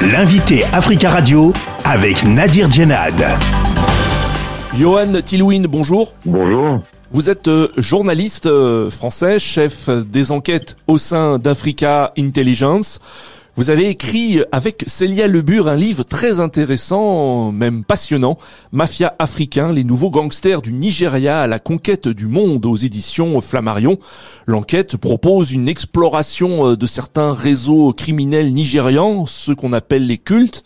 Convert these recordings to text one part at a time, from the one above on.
L'invité Africa Radio avec Nadir Djenad. Johan Tilwin, bonjour. Bonjour. Vous êtes euh, journaliste euh, français, chef des enquêtes au sein d'Africa Intelligence. Vous avez écrit avec Célia Lebur un livre très intéressant, même passionnant, Mafia africain, les nouveaux gangsters du Nigeria à la conquête du monde aux éditions Flammarion. L'enquête propose une exploration euh, de certains réseaux criminels nigérians, ceux qu'on appelle les cultes.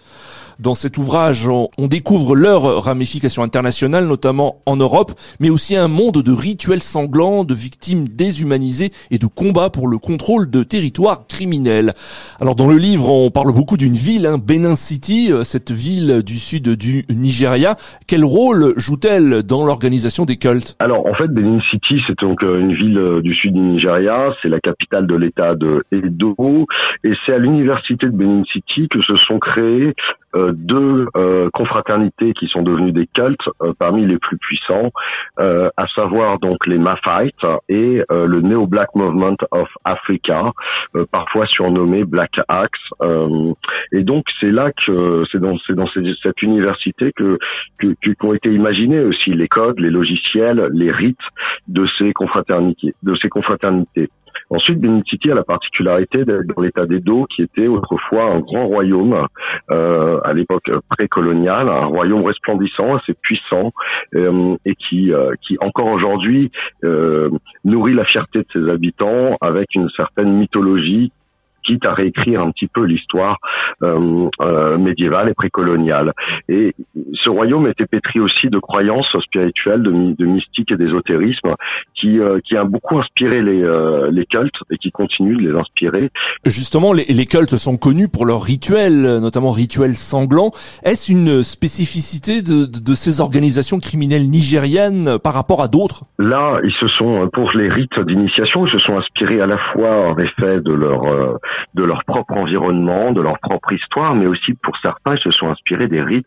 Dans cet ouvrage, on découvre leurs ramifications internationales, notamment en Europe, mais aussi un monde de rituels sanglants, de victimes déshumanisées et de combats pour le contrôle de territoires criminels. Alors dans le livre, on parle beaucoup d'une ville, hein, Benin City, euh, cette ville du sud du Nigeria. Quel rôle joue-t-elle dans l'organisation des cultes? Alors en fait, Benin City, c'est donc euh, une ville euh, du sud du Nigeria, c'est la capitale de l'État de Edo, et c'est à l'université de Benin City que se sont créés euh, deux euh, confraternités qui sont devenues des cultes euh, parmi les plus puissants, à savoir donc les Maphites et le Neo Black Movement of Africa, parfois surnommé Black Axe. et donc c'est là que c'est dans, c'est dans cette université que, que, qu'ont été imaginés aussi les codes, les logiciels, les rites de ces confraternités, de ces confraternités. Ensuite, Benin City a la particularité d'être dans l'état d'Edo, qui était autrefois un grand royaume euh, à l'époque précoloniale, un royaume resplendissant, assez puissant, euh, et qui, euh, qui encore aujourd'hui euh, nourrit la fierté de ses habitants avec une certaine mythologie quitte à réécrire un petit peu l'histoire euh, euh, médiévale et précoloniale. Et ce royaume était pétri aussi de croyances spirituelles, de, de mystique et d'ésotérisme, qui, euh, qui a beaucoup inspiré les, euh, les cultes et qui continue de les inspirer. Justement, les, les cultes sont connus pour leurs rituels, notamment rituels sanglants. Est-ce une spécificité de, de, ces organisations criminelles nigériennes par rapport à d'autres? Là, ils se sont, pour les rites d'initiation, ils se sont inspirés à la fois en effet de leur euh, de leur propre environnement, de leur propre histoire, mais aussi pour certains, ils se sont inspirés des rites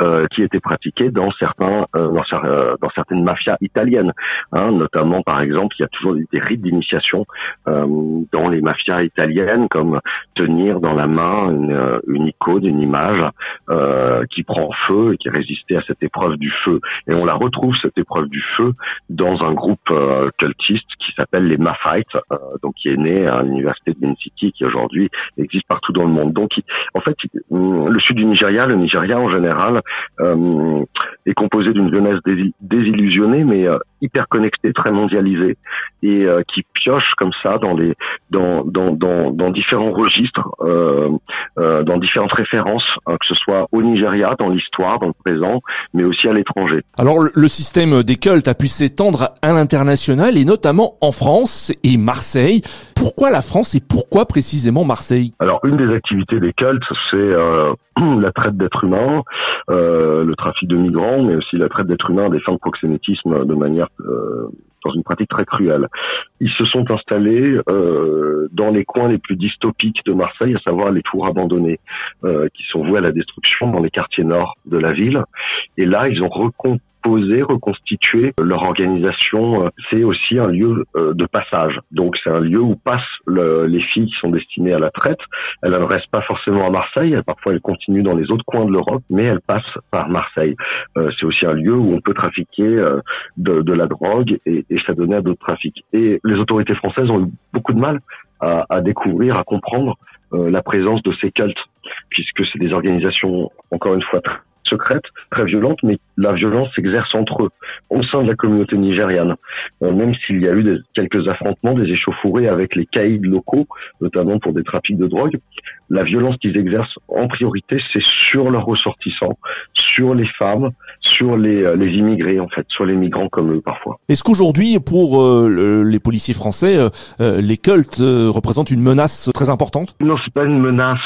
euh, qui étaient pratiqués dans certains euh, dans, euh, certaines mafias italiennes, hein, notamment par exemple, il y a toujours des rites d'initiation euh, dans les mafias italiennes, comme tenir dans la main une, une icône, une image qui prend feu et qui résistait à cette épreuve du feu. Et on la retrouve cette épreuve du feu dans un groupe cultiste qui s'appelle les Maphites, donc qui est né à l'université de Ben City, aujourd'hui existe partout dans le monde. Donc, en fait, le sud du Nigeria, le Nigeria en général, euh, est composé d'une jeunesse désillusionnée, mais euh, hyper connectée, très mondialisée, et euh, qui pioche comme ça dans les dans dans dans, dans différents registres, dans différentes références, hein, que ce soit au Nigeria, dans l'histoire, dans le présent, mais aussi à l'étranger. Alors, le système des cultes a pu s'étendre à l'international et notamment en France et Marseille. Pourquoi la France et pourquoi précisément Marseille? Alors, une des activités des cultes, c'est euh, la traite d'êtres humains, euh, le trafic de migrants, mais aussi la traite d'êtres humains fins de proxénétisme de manière euh, dans une pratique très cruelle. Ils se sont installés euh, dans les coins les plus dystopiques de Marseille, à savoir les tours abandonnées, euh, qui sont vouées à la destruction dans les quartiers nord de la ville. Et là, ils ont recomposé poser, reconstituer leur organisation. Euh, c'est aussi un lieu euh, de passage. Donc c'est un lieu où passent les filles qui sont destinées à la traite. Elles ne restent pas forcément à Marseille. Parfois elles continuent dans les autres coins de l'Europe, mais elles passent par Marseille. Euh, c'est aussi un lieu où on peut trafiquer de, la drogue et, et ça donnait à d'autres trafics. Et les autorités françaises ont eu beaucoup de mal à découvrir, à comprendre la présence de ces cultes, puisque c'est des organisations, encore une fois, très secrète, très violente, mais la violence s'exerce entre eux, au sein de la communauté nigériane. Euh, même s'il y a eu quelques affrontements, des échauffourées avec les caïds locaux, notamment pour des trafics de drogue, la violence qu'ils exercent en priorité, c'est sur leurs ressortissants, sur les femmes, sur les, euh, les immigrés en fait, sur les migrants comme eux parfois. Est-ce qu'aujourd'hui, pour euh, les policiers français, les cultes représentent une menace très importante? Non, c'est pas une menace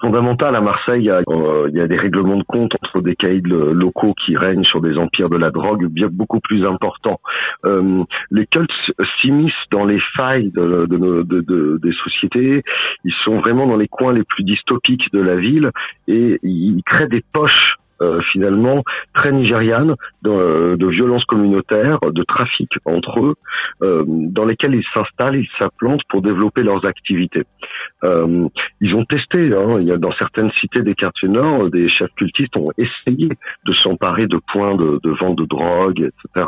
fondamentale. À Marseille, il y, y a des règlements de compte entre des caïds locaux qui règnent sur des empires de la drogue bien beaucoup plus importants. Euh, les cultes s'immiscent dans les failles de, de, de, des sociétés. Ils sont vraiment dans les coins les plus dystopiques de la ville et ils créent des poches euh, finalement très nigérianes de, de violences communautaires, de trafic entre eux, euh, dans lesquels ils s'installent, ils s'implantent pour développer leurs activités. Euh, ils ont testé, hein, il y a dans certaines cités des quartiers nord, des chefs cultistes ont essayé de s'emparer de points de, de, vente de drogue, etc.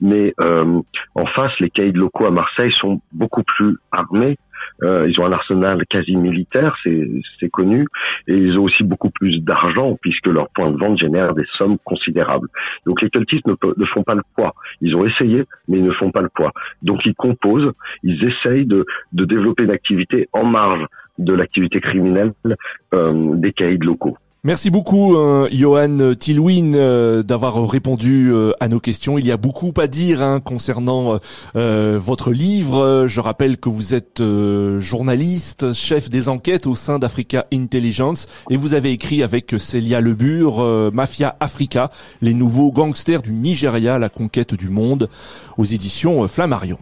Mais en face, les caïds locaux à Marseille sont beaucoup plus armés euh, ils ont un arsenal quasi militaire, c'est connu, et ils ont aussi beaucoup plus d'argent puisque leurs points de vente génèrent des sommes considérables. Donc les cultistes ne, font pas le poids. Ils ont essayé, mais ils ne font pas le poids. Donc ils composent, ils essayent de, de développer une activité en marge de l'activité criminelle euh, des caïds locaux. Merci beaucoup, euh, Johan Tilwin, euh, d'avoir répondu euh, à nos questions. Il y a beaucoup à dire hein, concernant votre livre. Je rappelle que vous êtes journaliste, chef des enquêtes au sein d'Africa Intelligence, et vous avez écrit avec Célia Lebur, Mafia Africa, les nouveaux gangsters du Nigeria, la conquête du monde, aux éditions Flammarion.